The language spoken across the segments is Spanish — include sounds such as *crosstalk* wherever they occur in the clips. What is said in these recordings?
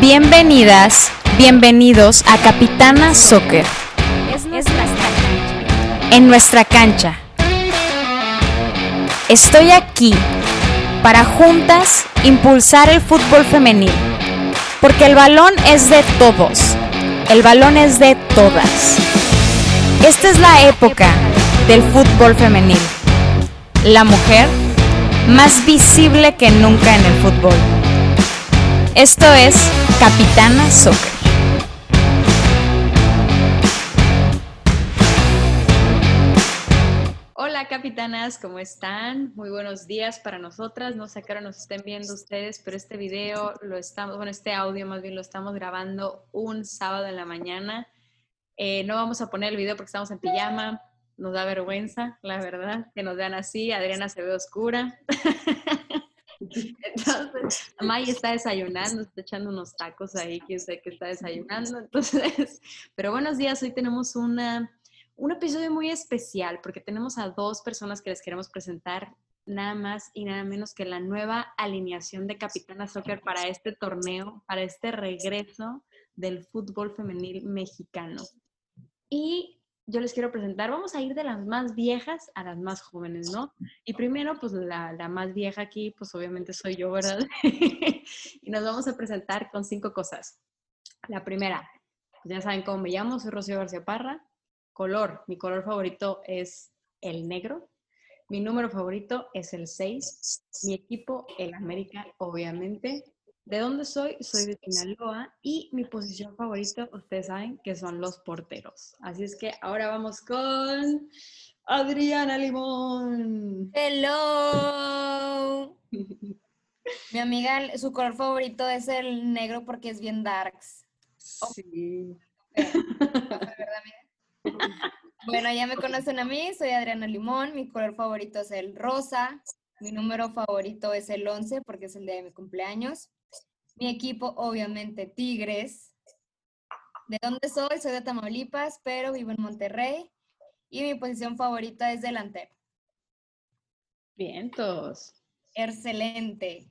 Bienvenidas, bienvenidos a Capitana Soccer. En nuestra cancha. Estoy aquí para juntas impulsar el fútbol femenil. Porque el balón es de todos. El balón es de todas. Esta es la época del fútbol femenil. La mujer más visible que nunca en el fútbol. Esto es Capitana Soccer. Hola capitanas, ¿cómo están? Muy buenos días para nosotras. No sé a qué hora nos estén viendo ustedes, pero este video lo estamos, bueno, este audio más bien lo estamos grabando un sábado en la mañana. Eh, no vamos a poner el video porque estamos en pijama. Nos da vergüenza, la verdad, que nos vean así. Adriana se ve oscura. *laughs* *laughs* Entonces, May está desayunando, está echando unos tacos ahí, que sé que está desayunando. *laughs* Entonces, pero buenos días, hoy tenemos una, un episodio muy especial porque tenemos a dos personas que les queremos presentar nada más y nada menos que la nueva alineación de Capitana Soccer para este torneo, para este regreso del fútbol femenil mexicano. Y yo les quiero presentar, vamos a ir de las más viejas a las más jóvenes, ¿no? Y primero, pues la, la más vieja aquí, pues obviamente soy yo, ¿verdad? *laughs* y nos vamos a presentar con cinco cosas. La primera, pues ya saben cómo me llamo, soy Rocío García Parra. Color, mi color favorito es el negro. Mi número favorito es el 6. Mi equipo, el América, obviamente. ¿De dónde soy? Soy de Sinaloa y mi posición favorita, ustedes saben que son los porteros. Así es que ahora vamos con Adriana Limón. Hello. *laughs* mi amiga, su color favorito es el negro porque es bien darks. Sí. *laughs* bueno, ya me conocen a mí, soy Adriana Limón, mi color favorito es el rosa, mi número favorito es el 11 porque es el día de mi cumpleaños. Mi equipo, obviamente, Tigres. ¿De dónde soy? Soy de Tamaulipas, pero vivo en Monterrey. Y mi posición favorita es delantero. Vientos. Excelente.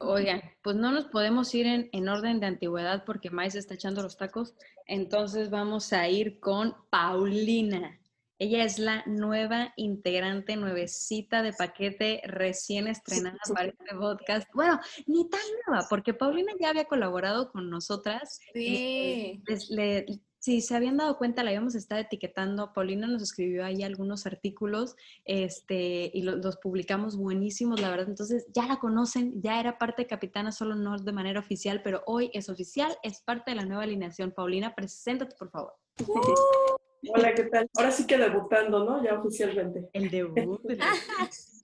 Oigan, pues no nos podemos ir en, en orden de antigüedad porque Mais está echando los tacos. Entonces vamos a ir con Paulina. Ella es la nueva integrante, nuevecita de paquete, recién estrenada para este podcast. Bueno, ni tan nueva, porque Paulina ya había colaborado con nosotras. Sí. Eh, si se habían dado cuenta, la habíamos estado etiquetando. Paulina nos escribió ahí algunos artículos este, y los publicamos buenísimos, la verdad. Entonces ya la conocen, ya era parte de Capitana, solo no de manera oficial, pero hoy es oficial, es parte de la nueva alineación. Paulina, preséntate, por favor. *laughs* Hola, ¿qué tal? Ahora sí que debutando, ¿no? Ya oficialmente. El debut.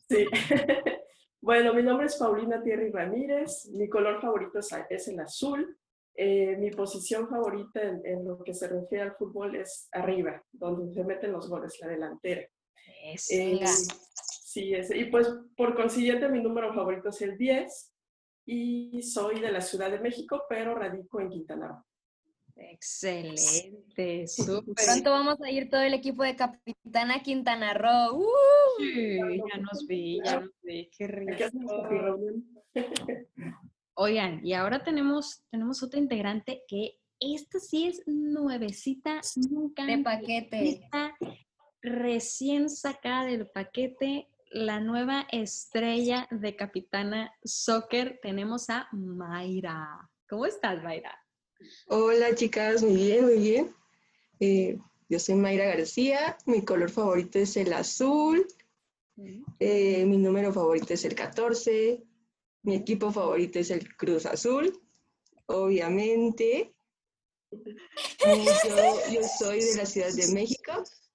sí. *laughs* bueno, mi nombre es Paulina Thierry Ramírez. Mi color favorito es el azul. Eh, mi posición favorita en, lo que se refiere al fútbol es arriba, donde se meten los goles, la delantera. Eh, sí, y pues por consiguiente mi número favorito es el 10 y soy de la Ciudad de México, pero radico en Quintana Roo. Excelente, súper. Pronto vamos a ir todo el equipo de Capitana Quintana Roo. ¡Uh! Sí, ya nos vi, ya nos vi, qué rico. Oigan, y ahora tenemos, tenemos otra integrante que esta sí es nuevecita, nunca. De paquete. Recién sacada del paquete, la nueva estrella de Capitana Soccer, tenemos a Mayra. ¿Cómo estás, Mayra? Hola chicas, muy bien, muy bien. Eh, yo soy Mayra García, mi color favorito es el azul, eh, mi número favorito es el 14, mi equipo favorito es el Cruz Azul, obviamente. Yo, soy de la Ciudad de México.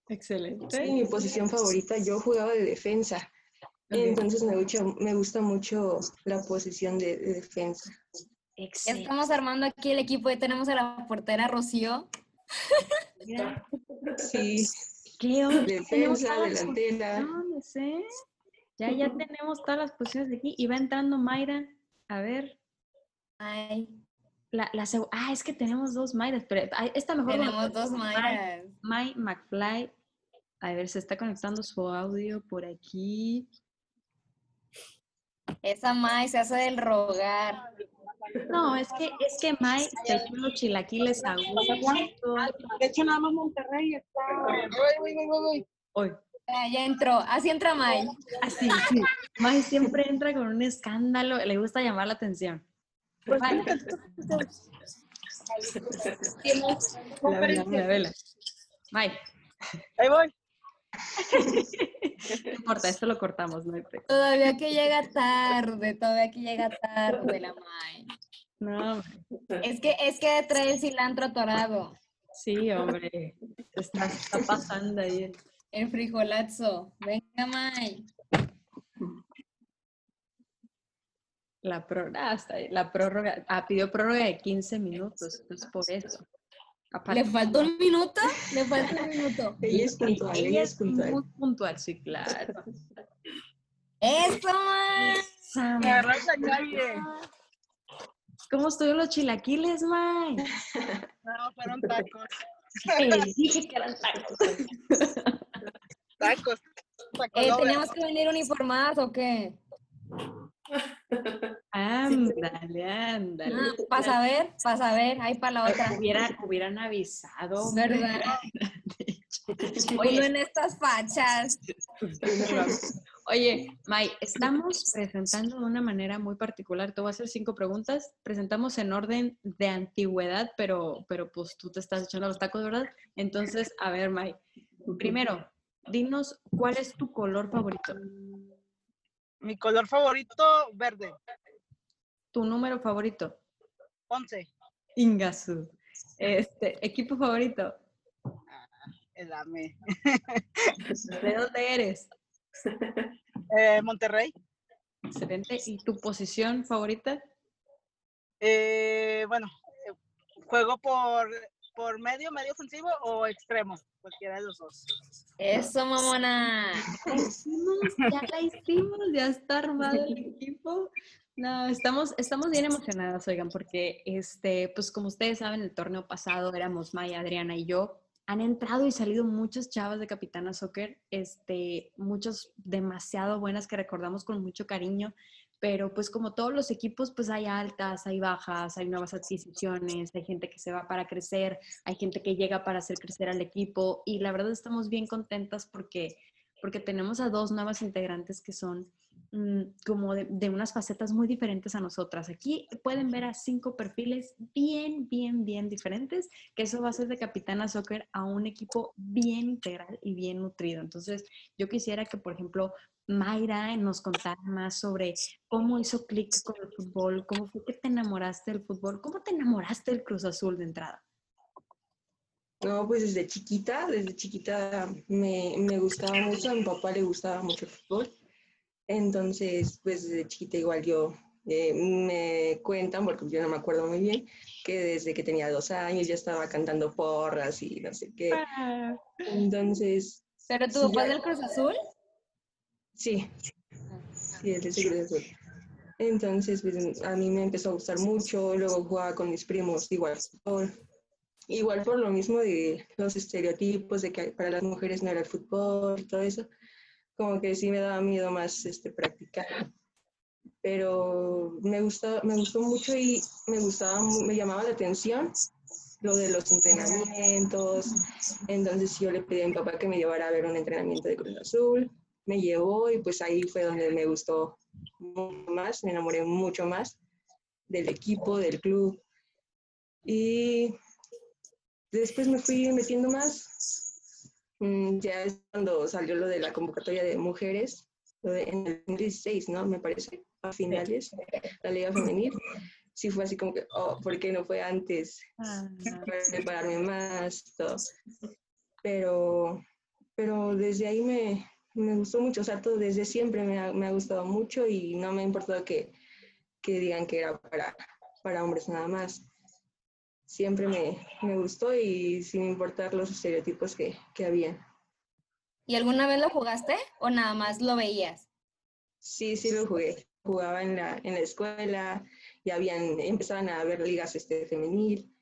Excelente. Y mi posición favorita, yo jugaba de defensa. Entonces me, me gusta mucho la posición de defensa. Ya estamos armando aquí el equipo, y tenemos a la portera Rocío. Sí. *laughs* ¿Qué Defensa, delantera. Ya, ya tenemos todas las posiciones de aquí. Y va entrando Mayra. A ver. Ay. La, la ah, es que tenemos dos Mayras, pero esta mejor. Tenemos dos Mayras. May McFly. A ver, se está conectando su audio por aquí. Esa May se hace del rogar. No, es que, es que May se echó los chilaquiles a gusto. De hecho, nada más Monterrey está. Voy, voy, voy, voy. Hoy, ya entró, así entra May. así, sí. May siempre entra con un escándalo, le gusta llamar la atención. May, la vela, la vela. May, Ahí voy. No importa, esto lo cortamos, no hay Todavía que llega tarde, todavía que llega tarde la May. No. Es que, es que trae el cilantro atorado, sí, hombre. Está, está pasando ahí. el- el frijolazo. Venga, May. La prórroga, hasta ahí, la prórroga, ah, pidió prórroga de 15 minutos, es por eso. Aparte, ¿Le falta un minuto? Le falta un minuto. *laughs* Ella es puntual, ella es puntual. muy puntual, sí, claro. ¡Eso! Sam, Me agarraste a nadie. ¿Cómo estuvieron los chilaquiles, May? *laughs* No, fueron tacos. Les dije que eran tacos. Tacos. Taco Eh. ¿Teníamos que venir uniformadas o qué? *laughs* Ándale, ándale. Ah, para saber, para saber, ahí para la otra. Hubieran, hubieran avisado. ¿Verdad? *laughs* Oye, en estas fachas. *laughs* Oye, May, estamos presentando de una manera muy particular. Te voy a hacer cinco preguntas. Presentamos en orden de antigüedad, pero, pero pues tú te estás echando los tacos, ¿verdad? Entonces, a ver, May. Primero, dinos cuál es tu color favorito, Mi color favorito, verde. tu número favorito, 11. Ingasu. Este, equipo favorito, El AME. *laughs* ¿de dónde eres? *laughs* Eh, Monterrey. Excelente. ¿Y tu posición favorita? Eh, bueno, eh, juego por, por medio, medio ofensivo o extremo. Cualquiera de los dos. Eso, mamona. La hicimos, ya la hicimos, ya está armado el equipo. No, estamos, estamos bien emocionadas, oigan, porque este, pues como ustedes saben, el torneo pasado éramos Maya, Adriana y yo. Han entrado y salido muchas chavas de Capitana Soccer, este, muchas demasiado buenas que recordamos con mucho cariño, pero pues como todos los equipos, pues hay altas, hay bajas, hay nuevas adquisiciones, hay gente que se va para crecer, hay gente que llega para hacer crecer al equipo y la verdad estamos bien contentas porque, porque tenemos a dos nuevas integrantes que son mm, como de, de unas facetas muy diferentes a nosotras. Aquí pueden ver a cinco perfiles bien, bien, bien diferentes, que eso va a hacer de Capitana Soccer a un equipo bien integral y bien nutrido. Entonces, yo quisiera que, por ejemplo, Mayra nos contara más sobre cómo hizo clic con el fútbol, cómo fue que te enamoraste del fútbol, cómo te enamoraste del Cruz Azul de entrada. No, pues desde chiquita, desde chiquita me, me gustaba mucho, a mi papá le gustaba mucho el fútbol. Entonces, pues desde chiquita igual yo eh, me cuentan, porque yo no me acuerdo muy bien, que desde que tenía dos años ya estaba cantando porras y no sé qué. Entonces, ¿Pero tu papá del Cruz Azul? Sí, sí, es de Cruz Azul. Entonces, pues a mí me empezó a gustar mucho, luego jugaba con mis primos igual fútbol. Igual por lo mismo de los estereotipos de que para las mujeres no era el fútbol y todo eso, como que sí me daba miedo más este, practicar. Pero me, gusta, me gustó mucho y me gustaba, me llamaba la atención lo de los entrenamientos. Entonces yo le pedí a mi papá que me llevara a ver un entrenamiento de Cruz Azul. Me llevó y pues ahí fue donde me gustó mucho más, me enamoré mucho más del equipo, del club. Y después me fui metiendo más. Mm, Ya es cuando salió lo de la convocatoria de mujeres, lo de, en el 2016, ¿no? Me parece, a finales, la Liga Femenil. Sí fue así como que, oh, ¿por qué no fue antes? para prepararme más, todo. Pero, pero desde ahí me, me gustó mucho, o sea, todo desde siempre me ha, me ha gustado mucho y no me ha importado que, que digan que era para, para hombres nada más. Siempre me, me gustó y sin importar los estereotipos que, que había. ¿Y alguna vez lo jugaste o nada más lo veías? Sí, sí lo jugué. Jugaba en la, en la escuela y habían, empezaban a haber ligas este, femenil.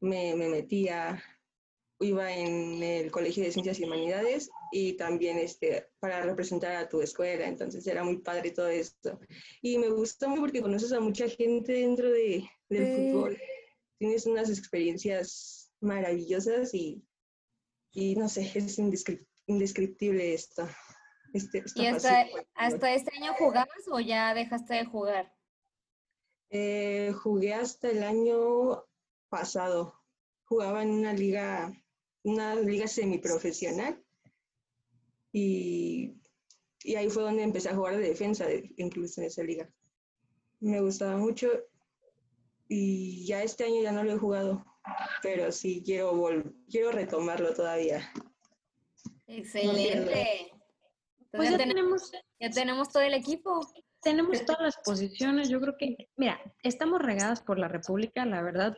Me, me metía, iba en el Colegio de Ciencias y Humanidades y también este, para representar a tu escuela, entonces era muy padre todo esto. Y me gustó mucho porque conoces a mucha gente dentro de, del fútbol, tienes unas experiencias maravillosas y, y no sé, es indescriptible esto. Este, ¿Y hasta, hasta, este año jugabas o ya dejaste de jugar? Eh, jugué hasta el año pasado. Jugaba en una liga una liga semiprofesional y, y ahí fue donde empecé a jugar de defensa, incluso en esa liga. Me gustaba mucho y ya este año ya no lo he jugado, pero sí quiero, quiero retomarlo todavía. Excelente. pues ya, tenemos, ya tenemos todo el equipo tenemos todas las posiciones. Yo creo que, mira, estamos regadas por la República, la verdad.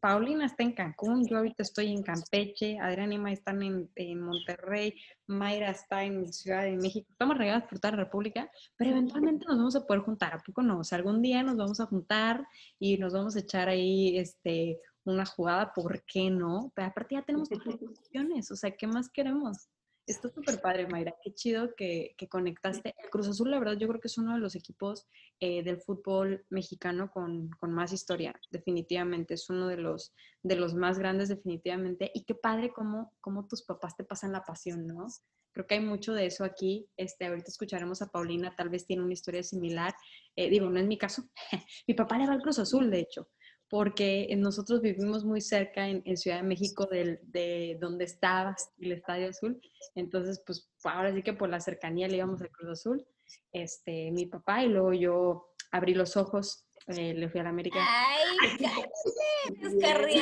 Paulina está en Cancún, yo ahorita estoy en Campeche, Adrián y están en, Monterrey, Mayra está en Ciudad de México. Estamos regadas por toda la República, pero eventualmente nos vamos a poder juntar. ¿A poco no? O sea, algún día nos vamos a juntar y nos vamos a echar ahí este, una jugada, ¿por qué no? Pero aparte ya tenemos *laughs* posiciones, o sea, ¿qué más queremos? Está súper padre, Mayra. Qué chido que, conectaste. El Cruz Azul, la verdad, yo creo que es uno de los equipos eh, del fútbol mexicano con, más historia, definitivamente. Es uno de los, de los más grandes, definitivamente. Y qué padre cómo, cómo tus papás te pasan la pasión, ¿no? Creo que hay mucho de eso aquí. Este, ahorita escucharemos a Paulina, tal vez tiene una historia similar. Eh, digo, no es mi caso. *laughs* mi papá le va al Cruz Azul, de hecho porque nosotros vivimos muy cerca en, Ciudad de México de donde estaba el Estadio Azul. Entonces, pues ahora sí que por la cercanía le íbamos al Cruz Azul, este, mi papá, y luego yo abrí los ojos, eh, le fui a la América. ¡Ay, *laughs* cállate!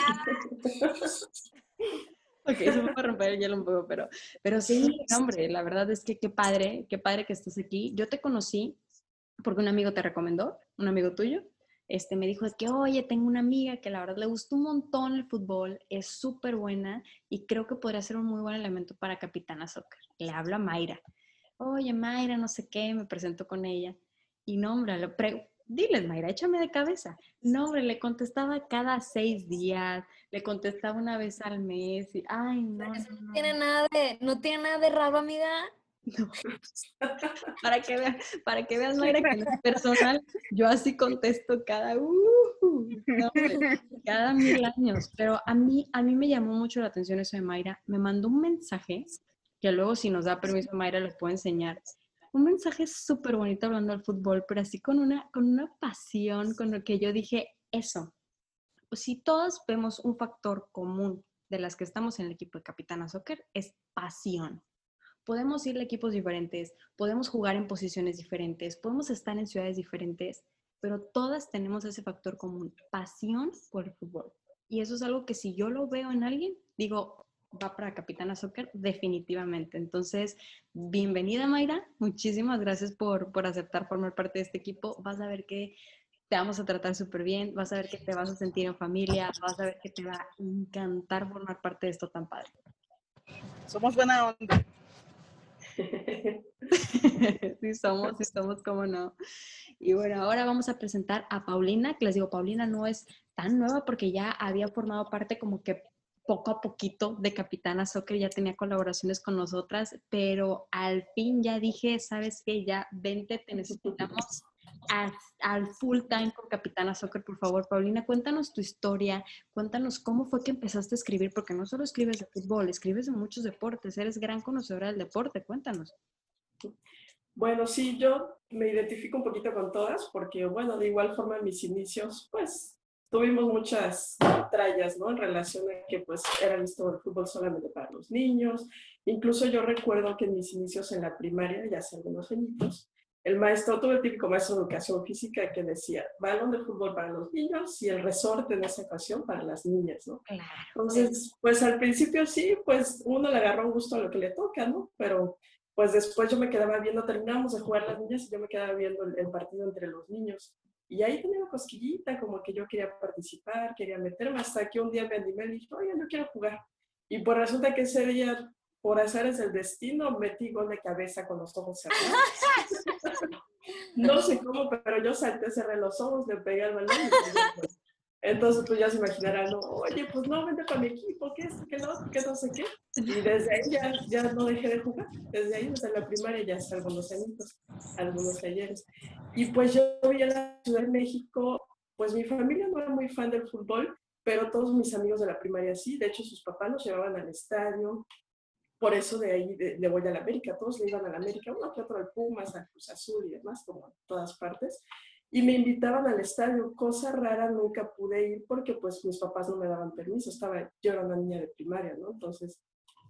ok, eso me va a romper el hielo un poco, pero, pero sí, hombre, la verdad es que qué padre, qué padre que estás aquí. Yo te conocí porque un amigo te recomendó, un amigo tuyo, este, me dijo que, oye, tengo una amiga que la verdad le gustó un montón el fútbol, es súper buena y creo que podría ser un muy buen elemento para Capitana Soccer. Le habla Mayra. Oye, Mayra, no sé qué, me presento con ella. Y no, hombre, le diles, Mayra, échame de cabeza. No, hombre, le contestaba cada seis días, le contestaba una vez al mes. Y, ay, no, no, tiene nada de, no tiene nada de raro, amiga. No. *laughs* para, que veas, para que veas, Mayra, que no es *laughs* personal, yo así contesto cada, uh, cada mil años. Pero a mí, a mí me llamó mucho la atención eso de Mayra. Me mandó un mensaje, que luego si nos da permiso Mayra les puedo enseñar. Un mensaje súper bonito hablando del fútbol, pero así con una, con una pasión, con lo que yo dije, eso. Si todos vemos un factor común de las que estamos en el equipo de Capitana Soccer, es pasión podemos ir a equipos diferentes, podemos jugar en posiciones diferentes, podemos estar en ciudades diferentes, pero todas tenemos ese factor común, pasión por el fútbol. Y eso es algo que si yo lo veo en alguien, digo, va para Capitana Soccer definitivamente. Entonces, bienvenida Mayra, muchísimas gracias por, por aceptar formar parte de este equipo. Vas a ver que te vamos a tratar súper bien, vas a ver que te vas a sentir en familia, vas a ver que te va a encantar formar parte de esto tan padre. Somos buena onda. *laughs* sí somos, sí somos, cómo no. Y bueno, ahora vamos a presentar a Paulina, que les digo, Paulina no es tan nueva porque ya había formado parte como que poco a poquito de Capitana Soccer, ya tenía colaboraciones con nosotras, pero al fin ya dije, sabes que ya vente, te *laughs* necesitamos al full time con Capitana Soccer, por favor. Paulina, cuéntanos tu historia, cuéntanos cómo fue que empezaste a escribir, porque no solo escribes de fútbol, escribes de muchos deportes, eres gran conocedora del deporte, cuéntanos. Bueno, sí, yo me identifico un poquito con todas, porque bueno, de igual forma mis inicios, pues tuvimos muchas trallas, ¿no? En relación a que pues era listo el fútbol solamente para los niños. Incluso yo recuerdo que en mis inicios en la primaria, ya hace algunos añitos, el maestro, tuve el típico maestro de educación física que decía, balón de fútbol para los niños y el resorte en esa ocasión para las niñas, ¿no? Claro. Entonces, pues al principio sí, pues uno le agarró un gusto a lo que le toca, ¿no? Pero pues después yo me quedaba viendo, terminamos de jugar las niñas y yo me quedaba viendo el, partido entre los niños. Y ahí tenía una cosquillita, como que yo quería participar, quería meterme, hasta que un día me animé y dije, oye, no quiero jugar. Y pues resulta que ese día por es el destino, metí gol de cabeza con los ojos cerrados. *laughs* no sé cómo, pero yo salté, cerré los ojos, le pegué al balón Entonces, pues ya se imaginarán, ¿no? oye, pues no, vente para mi equipo, ¿qué es? ¿Qué no? ¿Qué no sé qué? Y desde ahí ya, ya no dejé de jugar. Desde ahí, desde la primaria, ya hasta algunos añitos, algunos talleres. Y pues yo vi a la Ciudad de México, pues mi familia no era muy fan del fútbol, pero todos mis amigos de la primaria sí. De hecho, sus papás los llevaban al estadio. Por eso de ahí le voy a la América. Todos le iban a la América, uno que otro al Pumas, al Cruz Azul y demás, como en todas partes y me invitaban al estadio, cosa rara, nunca pude ir porque pues mis papás no me daban permiso, estaba, yo era una niña de primaria, ¿no? Entonces,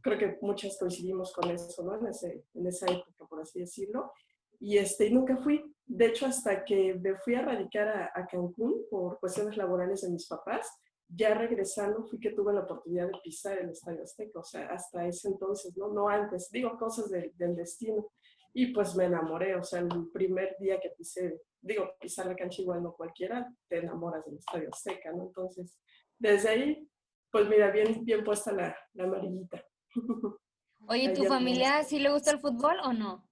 creo que muchas coincidimos con eso, ¿no? En, ese, en esa época, por así decirlo. Y este, nunca fui, de hecho, hasta que me fui a radicar a, a, Cancún por cuestiones laborales de mis papás, ya regresando fui que tuve la oportunidad de pisar el Estadio Azteca, o sea, hasta ese entonces, ¿no? No antes, digo cosas del destino. Y pues me enamoré, o sea, el primer día que pisé digo, pisar la cancha igual no cualquiera, te enamoras del estadio seca, ¿no? Entonces, desde ahí, pues mira, bien, bien puesta la, la amarillita. *laughs* Oye, ¿tu familia sí le gusta el fútbol o no?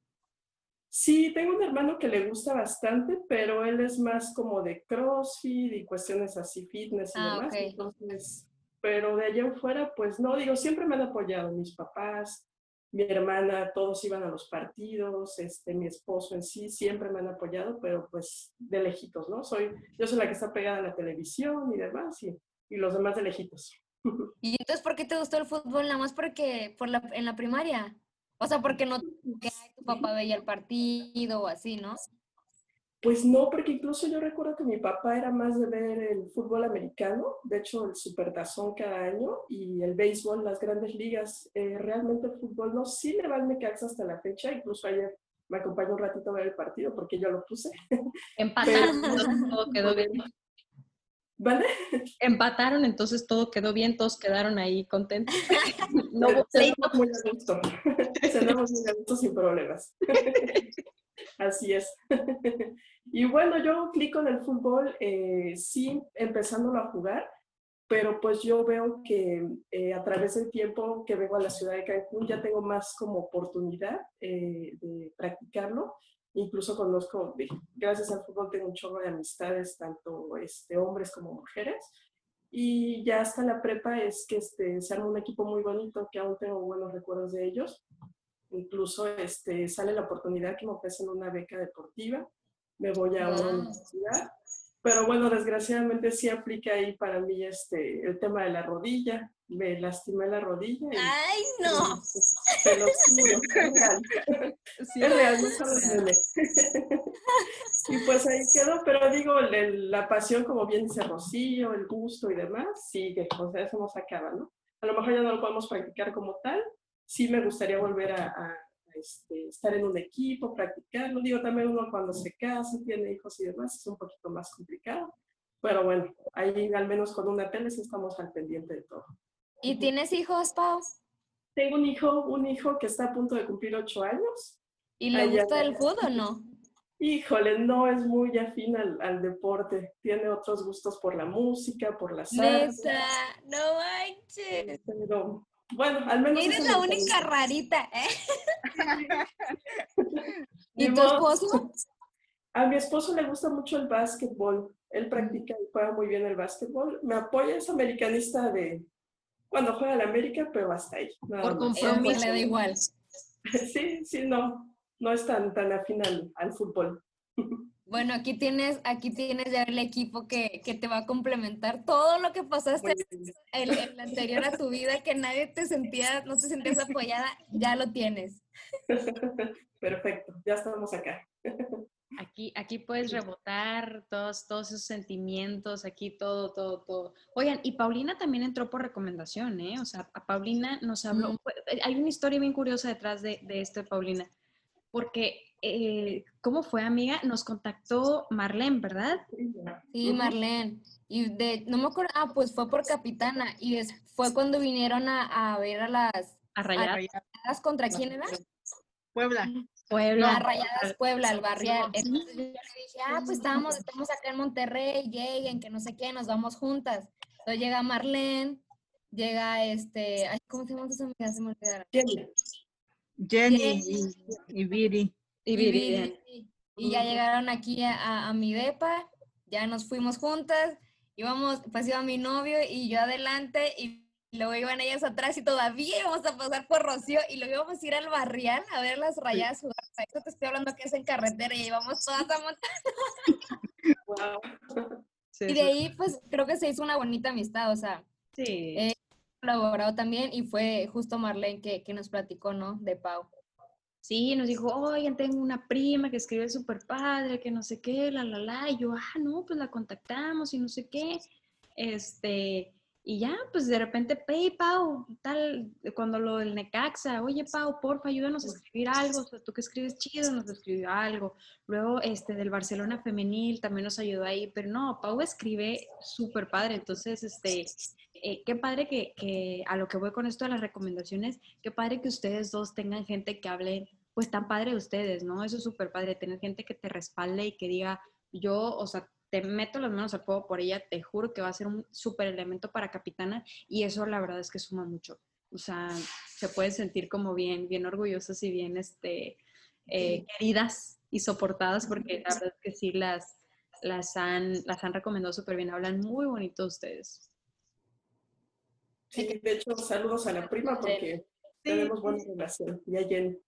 Sí, tengo un hermano que le gusta bastante, pero él es más como de CrossFit y cuestiones así, fitness y ah, demás. Entonces, pero de allá afuera, pues no, digo, siempre me han apoyado mis papás, mi hermana, todos iban a los partidos, este, mi esposo en sí, siempre me han apoyado, pero pues de lejitos, ¿no? Soy, yo soy la que está pegada a la televisión y demás, y, y los demás de lejitos. *laughs* ¿Y entonces por qué te gustó el fútbol? Nada más porque por la, en la primaria. O sea, porque no tu papá veía el partido o así, ¿no? Pues no, porque incluso yo recuerdo que mi papá era más de ver el fútbol americano, de hecho el supertazón cada año y el béisbol, las grandes ligas. Eh, realmente el fútbol no, sí le va al Necaxa hasta la fecha, incluso ayer me acompañó un ratito a ver el partido porque yo lo puse. Empataron, quedó bien. ¿Vale? Empataron, entonces todo quedó bien, todos quedaron ahí contentos. *laughs* No hubo muy a gusto. Cenamos muy a gusto sin problemas. *laughs* Así es. y bueno, yo clico en el fútbol, eh, sí, empezándolo a jugar, pero pues yo veo que eh, a través del tiempo que vengo a la ciudad de Cancún ya tengo más como oportunidad eh, de practicarlo. Incluso conozco, gracias al fútbol tengo un chorro de amistades, tanto este, hombres como mujeres. Y ya hasta la prepa es que este, se arma un equipo muy bonito, que aún tengo buenos recuerdos de ellos. Incluso este, sale la oportunidad que me ofrecen una beca deportiva, me voy a una universidad, pero bueno, desgraciadamente sí aplica ahí para mí este, el tema de la rodilla, me lastimé la rodilla. ¡Ay, no! Se lo juro, es real. *laughs* Sí, es real, no sabes *laughs* Y pues ahí quedó, pero digo, la pasión, como bien dice Rocío, el gusto y demás, sigue, o sea, eso no se acaba, ¿no? A lo mejor ya no lo podemos practicar como tal, sí me gustaría volver a, este, estar en un equipo, practicarlo. Digo, también uno cuando se casa, tiene hijos y demás, es un poquito más complicado. Pero bueno, ahí al menos con una tele sí estamos al pendiente de todo. ¿Y tienes hijos, Pau? Tengo un hijo, un hijo que está a punto de cumplir ocho años. ¿Y le gusta el fútbol o no? *laughs* Híjole, no es muy afín al, deporte. Tiene otros gustos por la música, por las artes. no manches. Pero bueno, al menos. Eres la única rarita, ¿eh? *laughs* ¿Y tu esposo? A mi esposo le gusta mucho el básquetbol. Él practica y juega muy bien el básquetbol. Me apoya, es americanista de cuando juega el América, pero hasta ahí. Por compromiso le da igual. *laughs* Sí, sí, no. No es tan, tan afín al fútbol. *laughs* Bueno, aquí tienes, aquí tienes ya el equipo que, te va a complementar todo lo que pasaste en el anterior a tu vida, que nadie te sentía, no te sentías *laughs* apoyada, ya lo tienes. *laughs* Perfecto, ya estamos acá. *laughs* Aquí, aquí puedes rebotar todos, todos esos sentimientos, aquí todo, todo, todo. Oigan, y Paulina también entró por recomendación, ¿eh? O sea, a Paulina nos habló, hay una historia bien curiosa detrás de, de esto de Paulina, porque eh, ¿cómo fue, amiga? Nos contactó Marlene, ¿verdad? Sí, Marlene. Y de, no me acuerdo, ah, pues fue por Capitana. Y fue cuando vinieron a, a ver a las... A rayadas. ¿Contra quién era? Puebla. Puebla. a Rayadas Puebla, al barrial. Entonces yo le dije, ah, pues estamos, estamos acá en Monterrey, lleguen, que no sé qué, nos vamos juntas. Entonces llega Marlene, llega este, ¿cómo se llama esa amiga? Se me olvidaron. Jenny. Jenny, y Viri. Y, y, ya llegaron aquí a, mi depa, ya nos fuimos juntas íbamos, pues iba mi novio y yo adelante y luego iban ellas atrás y todavía íbamos a pasar por Rocío y luego íbamos a ir al barrial a ver las rayadas jugar. O sea, esto te estoy hablando que es en carretera y íbamos todas a montar. *laughs* Wow. Sí, Y de ahí, pues creo que se hizo una bonita amistad, o sea, sí. eh, colaborado también y fue justo Marlene que, que nos platicó, ¿no? De Pau. Sí, nos dijo, oigan, tengo una prima que escribe súper padre, que no sé qué, la, la, la. Y yo, ah, no, pues la contactamos y no sé qué. Este, y ya, pues de repente, hey, Pau, tal, cuando lo del Necaxa, oye, Pau, porfa, ayúdanos a escribir algo. O sea, tú que escribes chido, nos escribió algo. Luego, este, del Barcelona Femenil también nos ayudó ahí. Pero no, Pau escribe súper padre. Entonces, este, eh, qué padre que, que a lo que voy con esto de las recomendaciones, qué padre que ustedes dos tengan gente que hable, pues tan padre de ustedes, ¿no? Eso es súper padre, tener gente que te respalde y que diga, yo, o sea, te meto las manos al fuego por ella, te juro que va a ser un súper elemento para capitana y eso la verdad es que suma mucho. O sea, se pueden sentir como bien, bien orgullosas y bien, este, eh, queridas y soportadas porque la verdad es que sí las, las, han, las han recomendado súper bien, hablan muy bonito ustedes. Sí, de hecho, saludos a la prima porque tenemos buena relación. Y a Jen.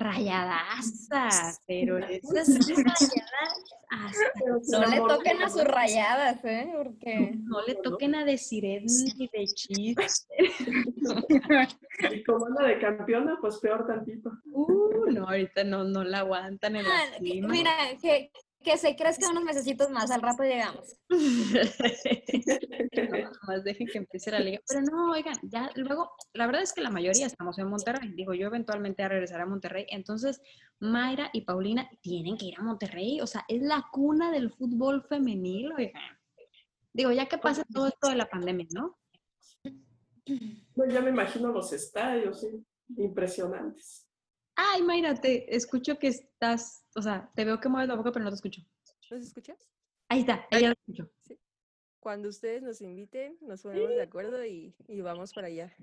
Rayadaza, *laughs* pero esas rayadas hasta *laughs* No le toquen a sus rayadas, ¿eh? Porque *laughs* no le toquen a decir ni de chiste. Y como anda de campeona, pues peor tantito. Uh, no, ahorita no, no la aguantan en la Ah, mira, que, que se crezca unos mesecitos más, al rato llegamos. *laughs* No, nomás dejen que empiece la liga. Pero no, oigan, ya luego, la verdad es que la mayoría estamos en Monterrey. Digo, yo eventualmente a regresar a Monterrey. Entonces, Mayra y Paulina tienen que ir a Monterrey. O sea, es la cuna del fútbol femenil, oigan. Digo, ya que pasa todo esto de la pandemia, ¿no? No, ya me imagino los estadios, sí. Impresionantes. Ay, Mayra, te escucho que estás, o sea, te veo que mueves la boca, pero no te escucho. ¿Nos escuchas? Ahí está, ahí ya lo escucho. Cuando ustedes nos inviten, nos ponemos de acuerdo y, y vamos para allá.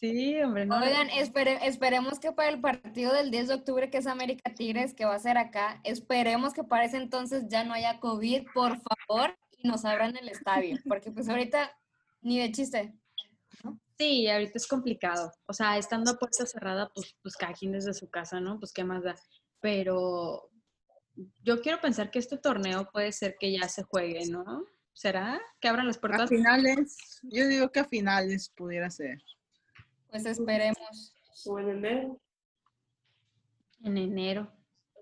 Sí, hombre, no. Oigan, espere- esperemos que para el partido del 10 de octubre, que es América Tigres, que va a ser acá, esperemos que para ese entonces ya no haya COVID, por favor, y nos abran el estadio, porque pues ahorita ni de chiste. Sí, ahorita es complicado. O sea, estando a puerta cerrada, pues, pues cada quien desde su casa, ¿no? Pues qué más da. Pero yo quiero pensar que este torneo puede ser que ya se juegue, ¿no? ¿Será? Que abran las A puertas. finales, yo digo que a finales pudiera ser. Pues esperemos. O en enero. En enero.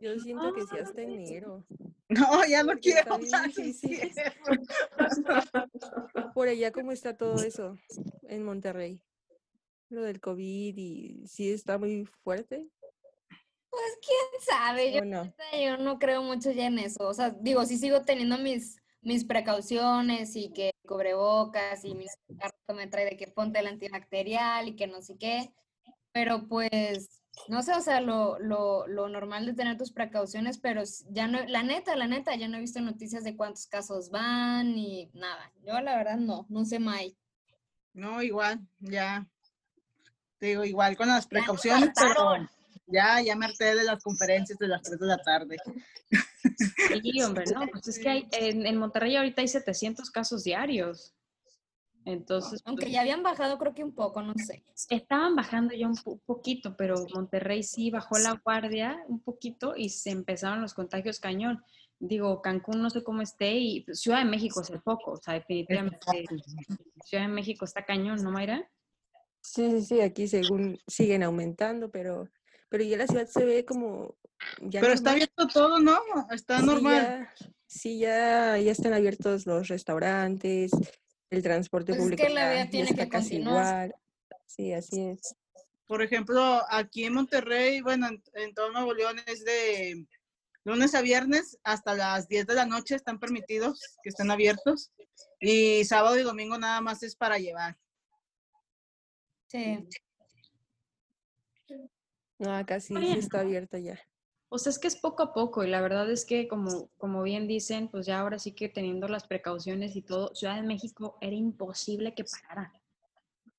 Yo siento que sí hasta enero. *laughs* No, ya no quiero está bien más. difícil. Por allá, ¿cómo está todo *laughs* eso en Monterrey? Lo del COVID y sí está muy fuerte Pues quién sabe, yo, no. yo no creo mucho ya en eso. O sea, digo, sí sigo teniendo mis, mis precauciones y que cubrebocas y mi carta me trae de que ponte el antibacterial y que no sé qué. Pero pues, no sé, o sea, lo, lo, lo normal de tener tus precauciones, pero ya no, la neta, la neta, ya no he visto noticias de cuántos casos van ni nada. Yo la verdad no, no sé, May. No, igual, ya. Te digo, igual con las Ya precauciones, pero hartaron. ya, ya me harté de las conferencias de las 3 de la tarde. Sí, hombre, no. Pues es que hay, en, en Monterrey ahorita hay 700 casos diarios. Entonces, Aunque pues, ya habían bajado creo que un poco, no sé. estaban bajando ya un po- poquito, pero Monterrey sí bajó la guardia un poquito y se empezaron los contagios cañón. Digo, Cancún no sé cómo esté y pues, Ciudad de México es el foco, o sea, definitivamente Ciudad de México está cañón, ¿no, Mayra? Sí, sí, sí, aquí según siguen aumentando, pero, pero ya la ciudad se ve como ya Pero está abierto todo, ¿no? Está Sí, normal. ya- sí, ya, ya están abiertos los restaurantes, el transporte Pues es público que la vida tiene que casi continuar. igual. Sí, así es. Por ejemplo, aquí en Monterrey, bueno, en, en todo Nuevo León es de lunes a viernes hasta las 10 de la noche están permitidos que estén abiertos. Y sábado y domingo nada más es para llevar. Sí. No, acá sí, sí bien. está abierto ya. Sea, es que es poco a poco y la verdad es que como, como bien dicen, pues ya ahora sí que teniendo las precauciones y todo, Ciudad de México era imposible que parara.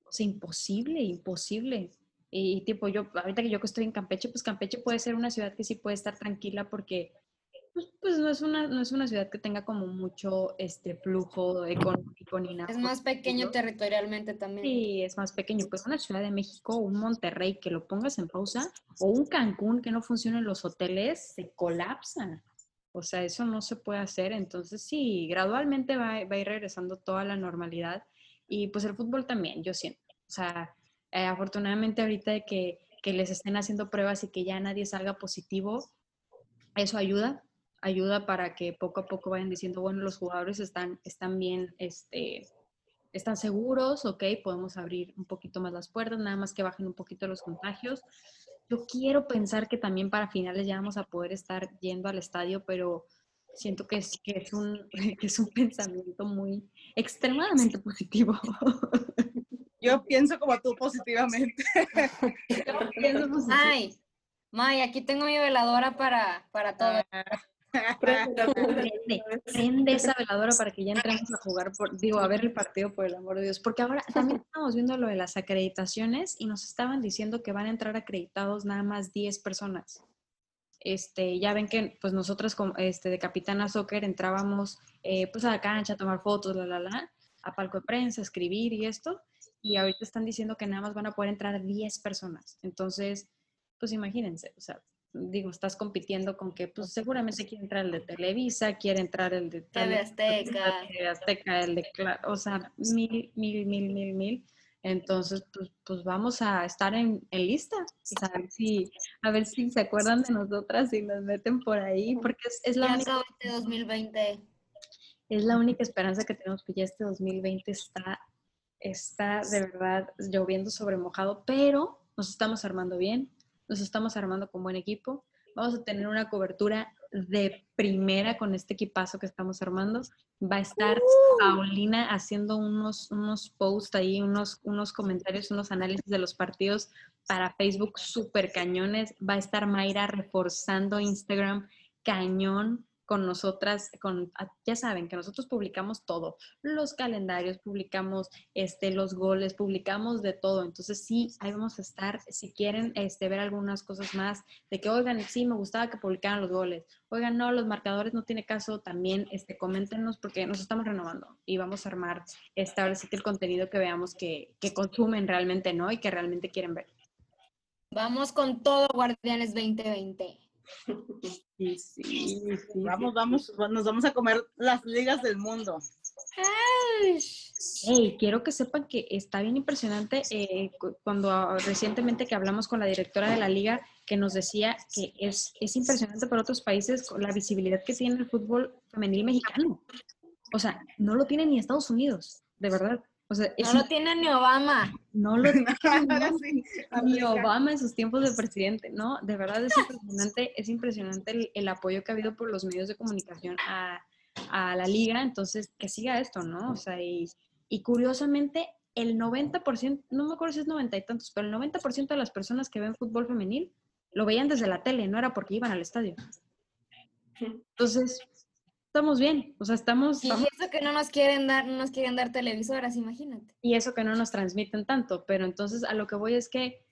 O sea, imposible, imposible. Y tipo, yo, ahorita que yo estoy en Campeche, pues Campeche puede ser una ciudad que sí puede estar tranquila porque Pues, pues no, es una, no es una ciudad que tenga como mucho este flujo económico ni nada. Es más pequeño territorialmente también. Sí, es más pequeño. Pues una Ciudad de México, un Monterrey que lo pongas en pausa o un Cancún que no funcionen los hoteles, se colapsa. O sea, eso no se puede hacer. Entonces, sí, gradualmente va, va a ir regresando toda la normalidad. Y pues el fútbol también, yo siento. O sea, eh, afortunadamente ahorita de que, que les estén haciendo pruebas y que ya nadie salga positivo, eso ayuda, ayuda para que poco a poco vayan diciendo, bueno, los jugadores están, están bien, este, están seguros, ok, podemos abrir un poquito más las puertas, nada más que bajen un poquito los contagios. Yo quiero pensar que también para finales ya vamos a poder estar yendo al estadio, pero siento que es, que es, un, *laughs* que es un pensamiento muy extremadamente positivo. *laughs* Yo pienso como tú positivamente. Yo pienso positivo. Ay, May, aquí tengo mi veladora para, para todo. Prende, prende, Prende, esa veladora para que ya entremos a jugar, por, digo, a ver el partido por el amor de Dios. Porque ahora también *laughs* estamos viendo lo de las acreditaciones y nos estaban diciendo que van a entrar acreditados nada más 10 personas. Este, ya ven que pues nosotros como, este, de Capitana Soccer entrábamos eh, pues a la cancha a tomar fotos, la, la, la, a palco de prensa, a escribir y esto. Y ahorita están diciendo que nada más van a poder entrar 10 personas. Entonces, pues imagínense, o sea, digo, estás compitiendo con que pues seguramente quiere entrar el de Televisa, quiere entrar el de TV Azteca. TV Azteca, el de o sea, mil, mil, mil, mil, mil. Entonces, pues, pues vamos a estar en, en lista, a ver, si, a ver si se acuerdan de nosotras y nos meten por ahí, porque es, es la Ya única este 2020. es la única esperanza que tenemos, que ya este 2020 está, está de verdad lloviendo sobre mojado, pero nos estamos armando bien, nos estamos armando con buen equipo. Vamos a tener una cobertura de primera con este equipazo que estamos armando. Va a estar Paulina haciendo unos, unos posts ahí, unos, unos comentarios, unos análisis de los partidos para Facebook súper cañones. Va a estar Mayra reforzando Instagram cañón con nosotras, con, ah, ya saben que nosotros publicamos todo, los calendarios, publicamos este, los goles, publicamos de todo. Entonces sí, ahí vamos a estar. Si quieren este, ver algunas cosas más, de que, oigan, sí, me gustaba que publicaran los goles. Oigan, no, los marcadores no tiene caso, también este, coméntenos porque nos estamos renovando y vamos a armar este, el contenido que veamos que, que consumen realmente, ¿no? Y que realmente quieren ver. Vamos con todo, Guardianes 2020. Sí, sí, sí. Vamos, vamos, nos vamos a comer las ligas del mundo. Hey, quiero que sepan que está bien impresionante eh, cu- cuando ah, recientemente que hablamos con la directora de la liga que nos decía que es, es impresionante para otros países con la visibilidad que tiene el fútbol femenil mexicano. O sea, no lo tiene ni Estados Unidos, de verdad. O sea, es No lo tiene ni Obama. no lo tiene *laughs* Ahora no, sí, ni. Obama en sus tiempos de presidente, ¿no? De verdad es impresionante, es impresionante el, el apoyo que ha habido por los medios de comunicación a, a la liga, entonces que siga esto, ¿no? O sea, y, y curiosamente el 90%, no me acuerdo si es 90 y tantos, pero el 90% de las personas que ven fútbol femenil lo veían desde la tele, no era porque iban al estadio. Entonces, estamos bien, o sea, estamos, Y estamos- eso que no nos quieren dar, no nos quieren dar televisoras, imagínate. y eso que no nos transmiten tanto, pero entonces a lo que voy es que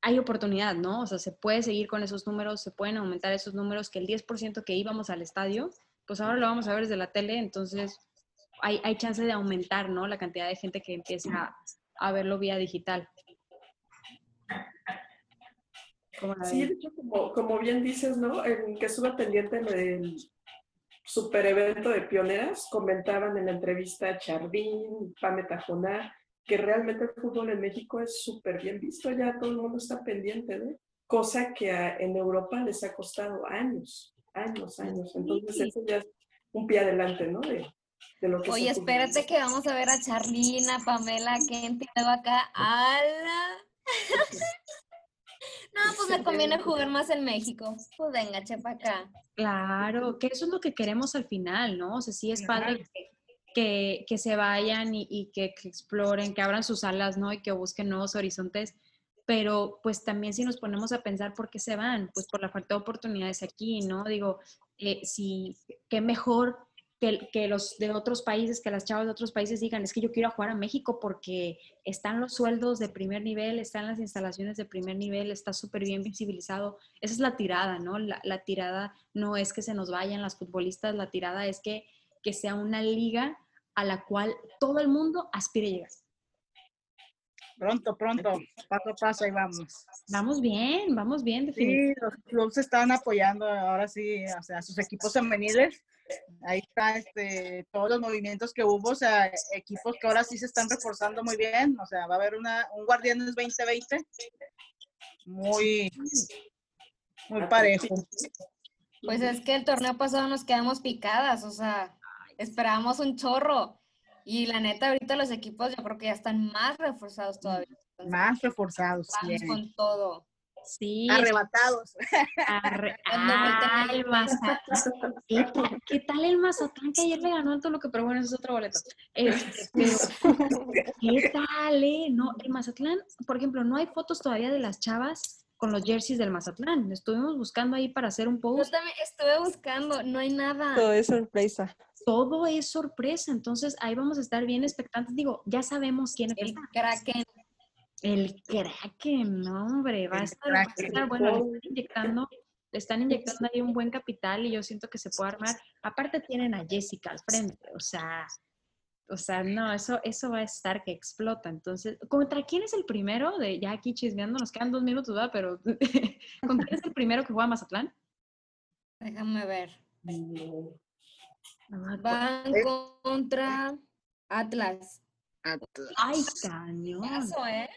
hay oportunidad, ¿no? O sea, se puede seguir con esos números, se pueden aumentar esos números, que el 10% que íbamos al estadio, pues ahora lo vamos a ver desde la tele, entonces hay, hay chance de aumentar, ¿no? La cantidad de gente que empieza a, a verlo vía digital. ¿Cómo la Sí, de hecho, como, como bien dices, ¿no? En que estuve pendiente del super evento de pioneras, comentaban en la entrevista a Chardín, Pame Tajoná, que realmente el fútbol en México es súper bien visto, ya todo el mundo está pendiente de, cosa que a- en Europa les ha costado años, años, años. Entonces Sí. eso ya es un pie adelante, ¿no? De, de lo que Oye, espérate que vamos a ver a Charlina, Pamela, Kent y luego acá. ¡Hala! No, pues me conviene jugar más en México. Pues venga, chepa acá. Claro, que eso es lo que queremos al final, ¿no? O sea, sí es padre que, que, que se vayan y, y que, que exploren, que abran sus alas, ¿no? Y que busquen nuevos horizontes, pero pues también si nos ponemos a pensar por qué se van, pues por la falta de oportunidades aquí, ¿no? Digo, eh, si, qué mejor que, los de otros países, que las chavas de otros países digan, es que yo quiero jugar a México porque están los sueldos de primer nivel, están las instalaciones de primer nivel, está súper bien visibilizado. Esa es la tirada, ¿no? La, la, tirada no es que se nos vayan las futbolistas, la tirada es que, que sea una liga a la cual todo el mundo aspire a llegar. Pronto, pronto, paso a paso, ahí vamos. Vamos bien, vamos bien. Sí, los clubes están apoyando ahora sí, o sea, sus equipos femeniles. Ahí están este, todos los movimientos que hubo, o sea, equipos que ahora sí se están reforzando muy bien. O sea, va a haber una, un Guardianes 2020 muy, muy parejo. Pues es que el torneo pasado nos quedamos picadas, o sea, esperábamos un chorro. Y la neta, ahorita los equipos yo creo que ya están más reforzados todavía. Entonces, más reforzados. Vamos con todo. Sí. Arrebatados. Arre *laughs* ah, el Mazatlán. ¿Qué, ¿Qué, tal el Mazatlán que ayer le ganó el Toluca? Pero bueno, eso es otro boleto. Este, pero, ¿Qué tal, eh? No, el Mazatlán, por ejemplo, no hay fotos todavía de las chavas con los jerseys del Mazatlán. Estuvimos buscando ahí para hacer un post. Yo también estuve buscando, no hay nada. Todo es sorpresa todo es sorpresa. Entonces ahí vamos a estar bien expectantes. Digo, ya sabemos quién es. El Kraken. El Kraken, no, hombre, va a estar, va a estar bueno. Le están inyectando, le están inyectando ahí un buen capital y yo siento que se puede armar. Aparte tienen a Jessica al frente, o sea, o sea, no, eso, eso va a estar que explota. Entonces, ¿contra quién es el primero? De ya aquí chismeando, nos quedan dos minutos, ¿verdad? Pero *laughs* ¿con quién es el primero que juega Mazatlán? Déjame ver. Van contra Atlas. Atlas. Ay, cañón. Eso, ¿eh?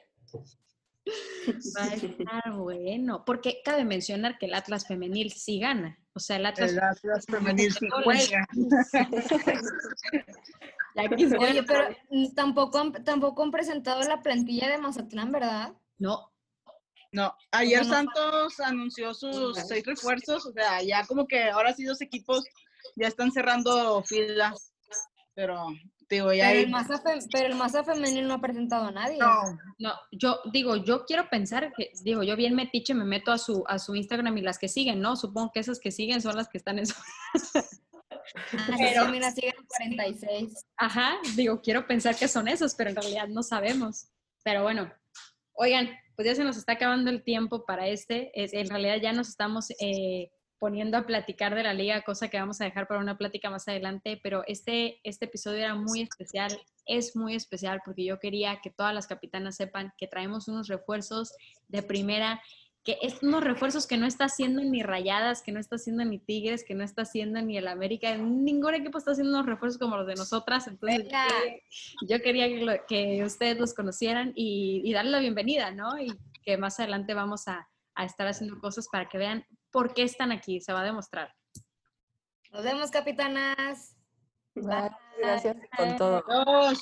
*laughs* Va a estar bueno, porque cabe mencionar que el Atlas femenil sí gana. O sea, el Atlas, el Atlas femenil sí juega. *laughs* Oye, pero tampoco han, tampoco han presentado la plantilla de Mazatlán, ¿verdad? No. No, ayer Santos anunció sus seis refuerzos, o sea, ya como que ahora sí dos equipos ya están cerrando filas, pero digo, ya pero, hay... el Maza pero el Maza femenil no ha presentado a nadie. No, no, yo digo, yo quiero pensar que, digo, yo bien metiche me meto a su, a su Instagram y las que siguen, ¿no? Supongo que esas que siguen son las que están en su... Ah, pero, sí, mira, siguen 46. Ajá, digo, quiero pensar que son esos, pero en realidad no sabemos. Pero bueno, oigan, pues ya se nos está acabando el tiempo para este. Es, en realidad ya nos estamos eh, poniendo a platicar de la liga, cosa que vamos a dejar para una plática más adelante, pero este, este episodio era muy especial, es muy especial porque yo quería que todas las capitanas sepan que traemos unos refuerzos de primera, que es unos refuerzos que no está haciendo ni Rayadas, que no está haciendo ni Tigres, que no está haciendo ni el América, ningún equipo está haciendo unos refuerzos como los de nosotras, entonces yo quería que, que, ustedes los conocieran y, y darle la bienvenida, ¿no? Y que más adelante vamos a, a estar haciendo cosas para que vean por qué están aquí, se va a demostrar. Nos vemos, capitanas. Bye. Gracias con todo. Adiós.